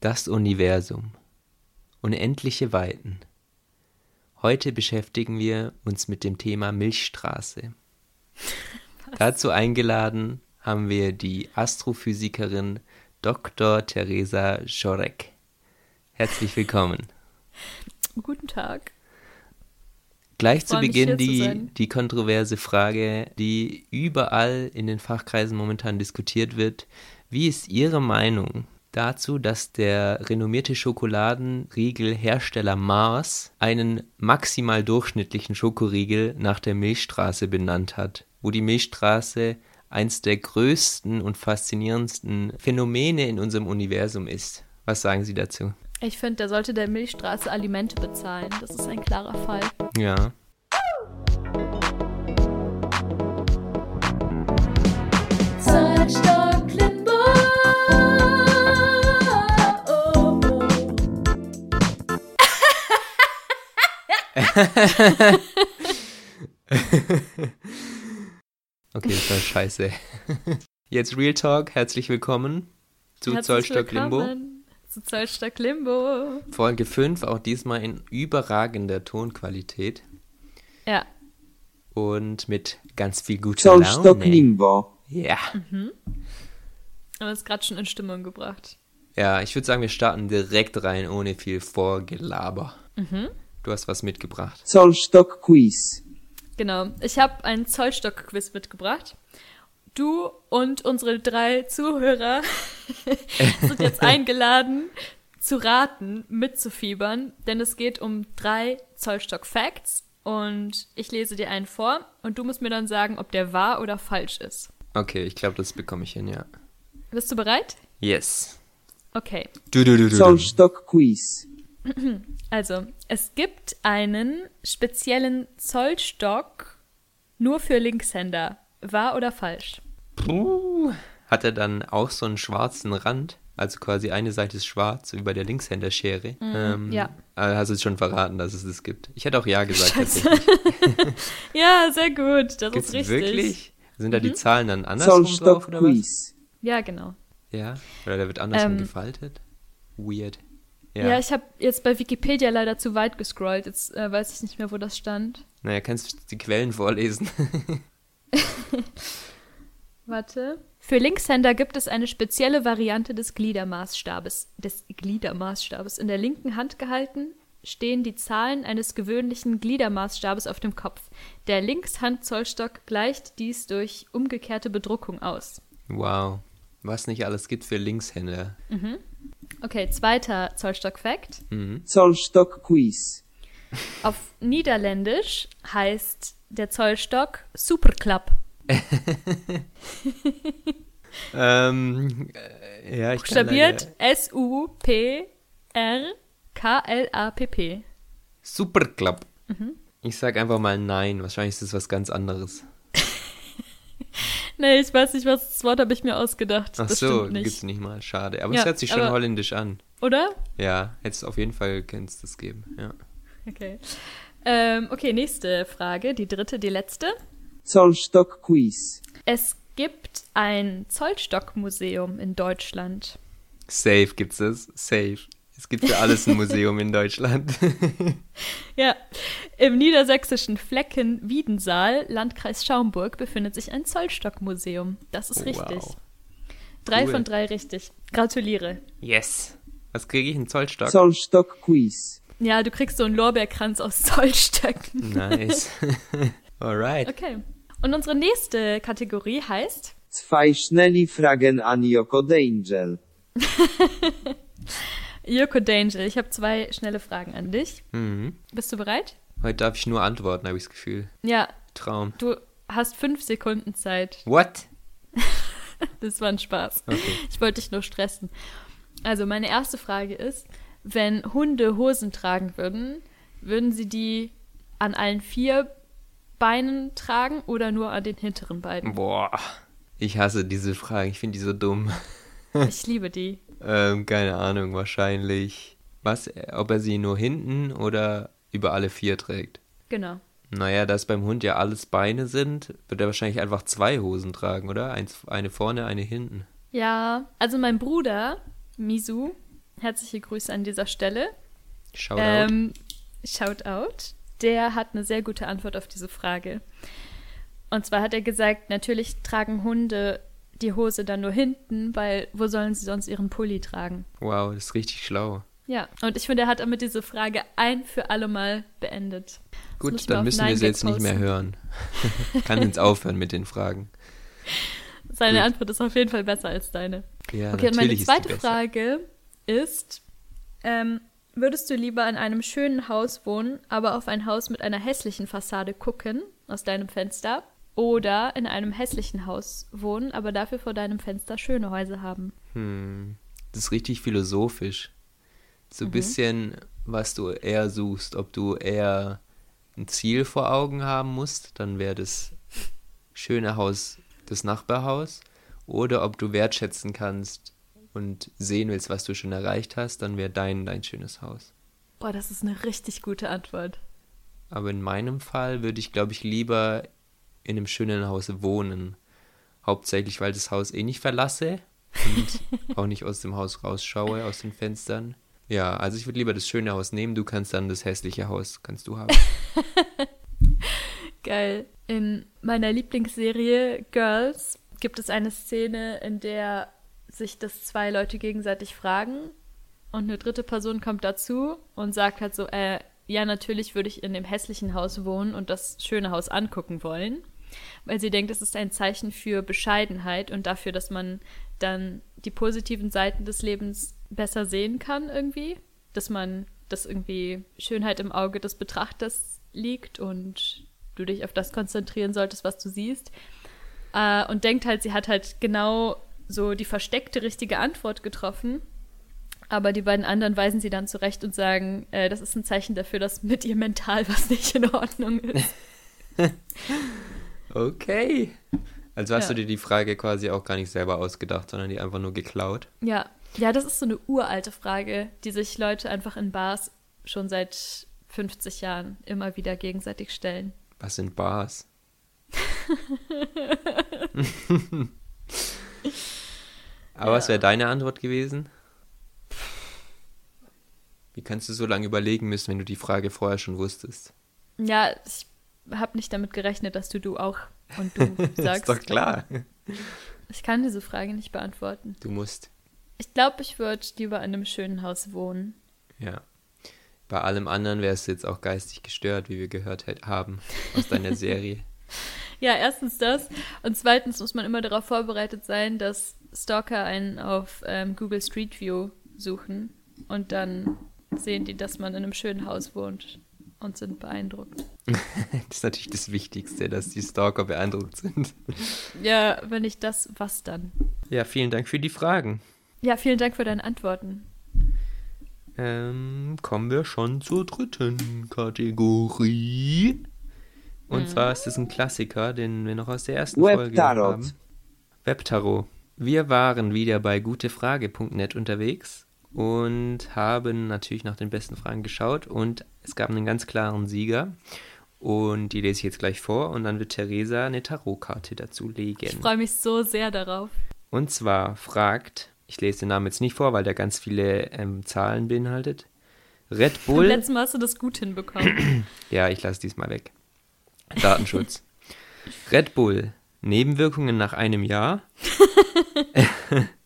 Das Universum. Unendliche Weiten. Heute beschäftigen wir uns mit dem Thema Milchstraße. Dazu eingeladen haben wir die Astrophysikerin Dr. Theresa Schorek. Herzlich willkommen. Guten Tag. Gleich zu Beginn zu die, sein. die kontroverse Frage, die überall in den Fachkreisen momentan diskutiert wird. Wie ist Ihre Meinung dazu, dass der renommierte Schokoladenriegelhersteller Mars einen maximal durchschnittlichen Schokoriegel nach der Milchstraße benannt hat, wo die Milchstraße eins der größten und faszinierendsten Phänomene in unserem Universum ist? Was sagen Sie dazu? Ich finde, der sollte der Milchstraße Alimente bezahlen. Das ist ein klarer Fall. Ja. Okay, das war scheiße. Jetzt Real Talk, herzlich willkommen zu Herzlich Zollstock Limbo. willkommen Zu Zollstock Limbo. Folge 5, auch diesmal in überragender Tonqualität Ja, und mit ganz viel guter Zollstock Laune. Limbo. Ja. aber es gerade schon in Stimmung gebracht. Ja, ich würde sagen, wir starten direkt rein, ohne viel Vorgelaber. Du hast was mitgebracht. Zollstock Quiz. Genau. Ich habe einen Zollstock-Quiz mitgebracht. Du und unsere drei Zuhörer sind jetzt eingeladen, zu raten, mitzufiebern, denn es geht um drei Zollstock-Facts und ich lese dir einen vor und du musst mir dann sagen, ob der wahr oder falsch ist. Okay, ich glaube, das bekomme ich hin, ja. Bist du bereit? Yes. Okay. Du, du, du, du, du. Zollstock Quiz. Also, es gibt einen speziellen Zollstock nur für Linkshänder. Wahr oder falsch? Puh. Hat er dann auch so einen schwarzen Rand? Also quasi eine Seite ist schwarz, wie bei der Linkshänderschere. ähm, Mhm, ja. äh, Hast du jetzt schon verraten, dass es das gibt? Ich hätte auch ja gesagt. Ja, sehr gut. Das Gibt's ist richtig. wirklich? Sind da die Zahlen dann andersrum drauf Zollstock oder was? Ja, genau. Ja? Oder der wird andersrum Ähm, gefaltet? Weird. Ja, Ja. ich habe jetzt bei Wikipedia leider zu weit gescrollt. Jetzt äh, weiß ich nicht mehr, wo das stand. naja, kannst du die Quellen vorlesen? Warte. Für Linkshänder gibt es eine spezielle Variante des Gliedermaßstabes. Des Gliedermaßstabes. In der linken Hand gehalten stehen die Zahlen eines gewöhnlichen Gliedermaßstabes auf dem Kopf. Der Linkshand-Zollstock gleicht dies durch umgekehrte Bedruckung aus. wow. Was nicht alles gibt für Linkshänder. Okay, zweiter Zollstock-Fact. Mhm. Zollstock Quiz. Auf Niederländisch heißt der Zollstock Superklap. Ähm, äh, ja, ich Buchstabiert S-U-P-R-K-L-A-P-P. Superklapp. Mhm. Ich sag einfach mal nein. Wahrscheinlich ist das was ganz anderes. Nee, ich weiß nicht, was das Wort habe ich mir ausgedacht. Ach das so, stimmt gibt's nicht. nicht mal. Schade. Aber Ja, es hört sich schon aber- holländisch an. Oder? Ja, hättest auf jeden Fall kannst es geben. Ja. Okay. Ähm, okay, nächste Frage, die dritte, die letzte. Zollstock Quiz. Es gibt ein Zollstockmuseum in Deutschland. Safe gibt's es. Safe. Es gibt für alles ein Museum in Deutschland. Ja, im niedersächsischen Flecken Wiedensaal, Landkreis Schaumburg, befindet sich ein Zollstockmuseum. Das ist richtig. Wow. Drei Cool. von drei richtig. Gratuliere. yes. Was kriege ich? Einen Zollstock? Zollstock Quiz. Ja, du kriegst so einen Lorbeerkranz aus Zollstöcken. Nice. Alright. Okay. Und unsere nächste Kategorie heißt Zwei schnelli Fragen an Joko Angel. Joko Danger. Ich habe zwei schnelle Fragen an dich. Mhm. Bist du bereit? Heute darf ich nur antworten, habe ich das Gefühl. Ja, Traum. du hast fünf Sekunden Zeit. What? Das war ein Spaß. Okay. Ich wollte dich nur stressen. Also, meine erste Frage ist, wenn Hunde Hosen tragen würden, würden sie die an allen vier Beinen tragen oder nur an den hinteren beiden? Boah. Ich hasse diese Frage. Ich finde die so dumm. Ich liebe die. Ähm, keine Ahnung, wahrscheinlich. Was, ob er sie nur hinten oder über alle vier trägt? Genau. Naja, da es beim Hund ja alles Beine sind, wird er wahrscheinlich einfach zwei Hosen tragen, oder? Eins, eine vorne, eine hinten. Ja, also mein Bruder, Misu, herzliche Grüße an dieser Stelle. Shoutout. Ähm, Shoutout. Der hat eine sehr gute Antwort auf diese Frage. Und zwar hat er gesagt, natürlich tragen Hunde die Hose dann nur hinten, weil wo sollen sie sonst ihren Pulli tragen? wow, das ist richtig schlau. Ja, und ich finde, er hat damit diese Frage ein für alle Mal beendet. Das Gut, dann müssen wir sie jetzt nicht mehr posten. hören. Kann jetzt aufhören mit den Fragen. Seine Gut. Antwort ist auf jeden Fall besser als deine. Ja, okay, und meine zweite. Frage ist, ähm, würdest du lieber in einem schönen Haus wohnen, aber auf ein Haus mit einer hässlichen Fassade gucken aus deinem Fenster? Oder in einem hässlichen Haus wohnen, aber dafür vor deinem Fenster schöne Häuser haben? Hm, das ist richtig philosophisch. So ein Mhm. bisschen, was du eher suchst. Ob du eher ein Ziel vor Augen haben musst, dann wäre das schöne Haus das Nachbarhaus. Oder ob du wertschätzen kannst und sehen willst, was du schon erreicht hast, dann wäre dein dein schönes Haus. Boah, das ist eine richtig gute Antwort. Aber in meinem Fall würde ich, glaube ich, lieber in einem schönen Haus wohnen. Hauptsächlich, weil das Haus eh nicht verlasse und auch nicht aus dem Haus rausschaue, aus den Fenstern. Ja, also ich würde lieber das schöne Haus nehmen, du kannst dann das hässliche Haus, kannst du haben. Geil. In meiner Lieblingsserie Girls gibt es eine Szene, in der sich das zwei Leute gegenseitig fragen und eine dritte Person kommt dazu und sagt halt so, äh, ja, natürlich würde ich in dem hässlichen Haus wohnen und das schöne Haus angucken wollen, weil sie denkt, es ist ein Zeichen für Bescheidenheit und dafür, dass man dann die positiven Seiten des Lebens besser sehen kann irgendwie, dass man, dass irgendwie Schönheit im Auge des Betrachters liegt und du dich auf das konzentrieren solltest, was du siehst. Äh, und denkt halt, sie hat halt genau so die versteckte richtige Antwort getroffen. Aber die beiden anderen weisen sie dann zurecht und sagen, äh, das ist ein Zeichen dafür, dass mit ihr mental was nicht in Ordnung ist. Okay. Also hast Ja. du dir die Frage quasi auch gar nicht selber ausgedacht, sondern die einfach nur geklaut. Ja, ja, das ist so eine uralte Frage, die sich Leute einfach in Bars schon seit 50 Jahren immer wieder gegenseitig stellen. Was sind Bars? Aber was wäre deine Antwort gewesen? Wie kannst du so lange überlegen müssen, wenn du die Frage vorher schon wusstest? Ja, ich habe nicht damit gerechnet, dass du du auch und du sagst. ist doch klar. Ich kann diese Frage nicht beantworten. Du musst. Ich glaube, ich würde lieber in einem schönen Haus wohnen. Ja. Bei allem anderen wärst du jetzt auch geistig gestört, wie wir gehört haben aus deiner Serie. Ja, erstens das. Und zweitens muss man immer darauf vorbereitet sein, dass Stalker einen auf ähm, Google Street View suchen und dann sehen die, dass man in einem schönen Haus wohnt und sind beeindruckt. Das ist natürlich das Wichtigste, dass die Stalker beeindruckt sind. Ja, wenn nicht das, was dann? Ja, vielen Dank für die Fragen. Ja, vielen Dank für deine Antworten. Ähm, kommen wir schon zur dritten Kategorie. Und zwar ist es ein Klassiker, den wir noch aus der ersten Folge Webtarot. haben. Webtarot. Wir waren wieder bei gutefrage.net unterwegs und haben natürlich nach den besten Fragen geschaut und es gab einen ganz klaren Sieger. Und die lese ich jetzt gleich vor und dann wird Theresa eine Tarotkarte dazu legen. Ich freue mich so sehr darauf. Und zwar fragt, ich lese den Namen jetzt nicht vor, weil der ganz viele ähm, Zahlen beinhaltet. Red Beim Bull. letzten Mal hast du das gut hinbekommen. Ja, ich lasse diesmal weg. Datenschutz. Red Bull. Nebenwirkungen nach einem Jahr.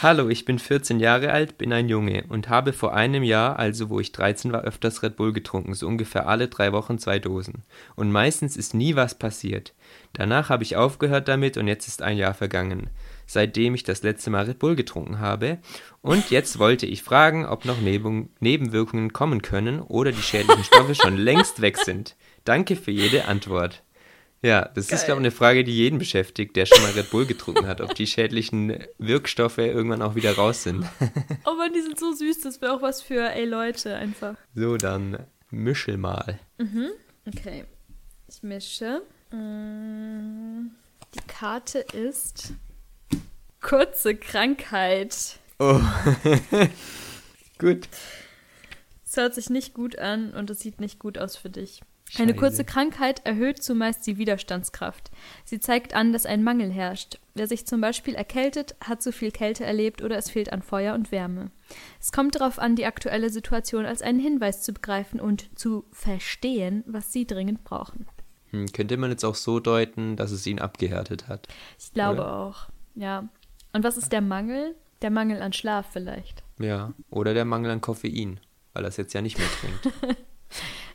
Hallo, ich bin 14 Jahre alt, bin ein Junge und habe vor einem Jahr, also wo ich 13 war, öfters Red Bull getrunken, so ungefähr alle drei Wochen zwei Dosen. Und meistens ist nie was passiert. Danach habe ich aufgehört damit und jetzt ist ein Jahr vergangen, seitdem ich das letzte Mal Red Bull getrunken habe. Und jetzt wollte ich fragen, ob noch Neben Nebenwirkungen kommen können oder die schädlichen Stoffe schon längst weg sind. Danke für jede Antwort. Ja, das ist, Geil. glaube ich, eine Frage, die jeden beschäftigt, der schon mal Red Bull getrunken hat, ob die schädlichen Wirkstoffe irgendwann auch wieder raus sind. oh Mann, die sind so süß, das wäre auch was für, ey Leute, einfach. So, dann mischel mal. Okay, ich mische. Mm, Die Karte ist kurze Krankheit. Oh. Gut. Es hört sich nicht gut an und es sieht nicht gut aus für dich. Eine kurze Krankheit erhöht zumeist die Widerstandskraft. Sie zeigt an, dass ein Mangel herrscht. Wer sich zum Beispiel erkältet, hat zu viel Kälte erlebt oder es fehlt an Feuer und Wärme. Es kommt darauf an, die aktuelle Situation als einen Hinweis zu begreifen und zu verstehen, was Sie dringend brauchen. Hm, könnte man jetzt auch so deuten, dass es ihn abgehärtet hat. Ich glaube Oder? auch. Ja. Und was ist der Mangel? Der Mangel an Schlaf vielleicht. Ja. Oder der Mangel an Koffein, weil er es jetzt ja nicht mehr trinkt.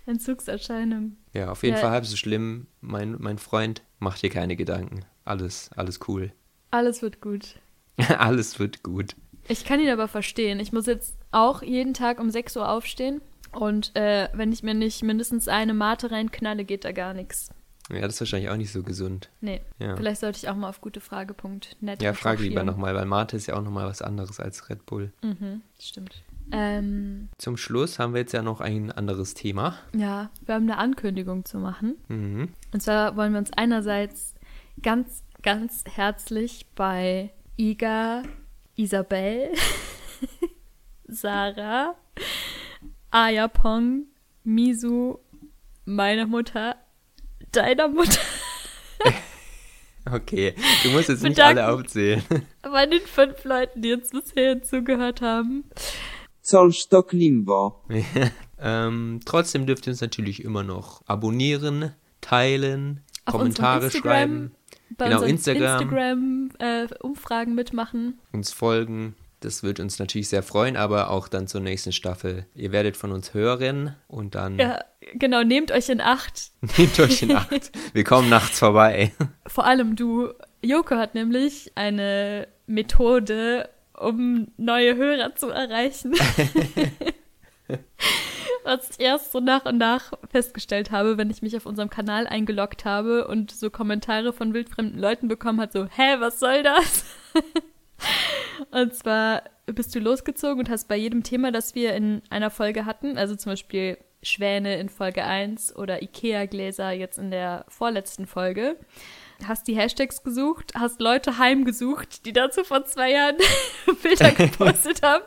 Entzugserscheinung. Ja, auf jeden Ja. Fall halb so schlimm. Mein, mein Freund, mach dir keine Gedanken. Alles, alles cool. Alles wird gut. alles wird gut. Ich kann ihn aber verstehen. Ich muss jetzt auch jeden Tag um 6 Uhr aufstehen. Und äh, wenn ich mir nicht mindestens eine Mate reinknalle, geht da gar nichts. Ja, das ist wahrscheinlich auch nicht so gesund. Nee. Ja. Vielleicht sollte ich auch mal auf gutefrage.net Ja, frag lieber nochmal, weil Mate ist ja auch nochmal was anderes als Red Bull. Mhm, stimmt. Ähm, Zum Schluss haben wir jetzt ja noch ein anderes Thema. ja, wir haben eine Ankündigung zu machen. Mhm. Und zwar wollen wir uns einerseits ganz, ganz herzlich bei Iga, Isabel, Sarah, Ayapong, Misu, meiner Mutter, deiner Mutter, Okay, du musst jetzt nicht alle aufzählen. bei den fünf Leuten, die jetzt bisher zugehört haben. Zollstock Limbo. ähm, trotzdem dürft ihr uns natürlich immer noch abonnieren, teilen, Auf Kommentare schreiben, Bei Genau, unseren Instagram. Instagram-Umfragen mitmachen. uns folgen. Das wird uns natürlich sehr freuen, aber auch dann zur nächsten Staffel. Ihr werdet von uns hören und dann Ja, genau, nehmt euch in Acht. nehmt euch in Acht. Wir kommen nachts vorbei. Vor allem du. Joko hat nämlich eine Methode, um neue Hörer zu erreichen. Was ich erst so nach und nach festgestellt habe, wenn ich mich auf unserem Kanal eingeloggt habe und so Kommentare von wildfremden Leuten bekommen hat, so, hä, was soll das? und zwar bist du losgezogen und hast bei jedem Thema, das wir in einer Folge hatten, also zum Beispiel Schwäne in Folge 1 oder Ikea-Gläser jetzt in der vorletzten Folge, hast die Hashtags gesucht, hast Leute heimgesucht, die dazu vor zwei Jahren Bilder gepostet haben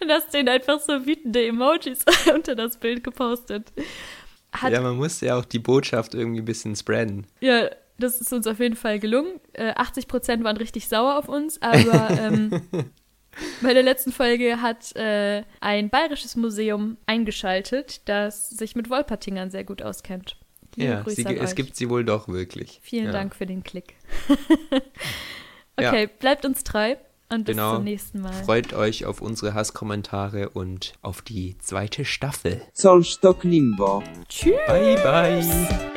und hast denen einfach so wütende Emojis unter das Bild gepostet. Hat, ja, ja, man muss ja auch die Botschaft irgendwie ein bisschen spreaden. das ist uns auf jeden Fall gelungen. Äh, 80 Prozent waren richtig sauer auf uns, aber ähm, bei der letzten Folge hat äh, ein bayerisches Museum eingeschaltet, das sich mit Wolpertingern sehr gut auskennt. Liebe Ja, Grüße sie, an es euch. gibt sie wohl doch wirklich. Vielen ja. Dank für den Klick. Ja. okay, bleibt uns treu und bis Genau. zum nächsten Mal. Freut euch auf unsere Hasskommentare und auf die zweite Staffel. Zollstock Limbo. Tschüss. Bye, bye.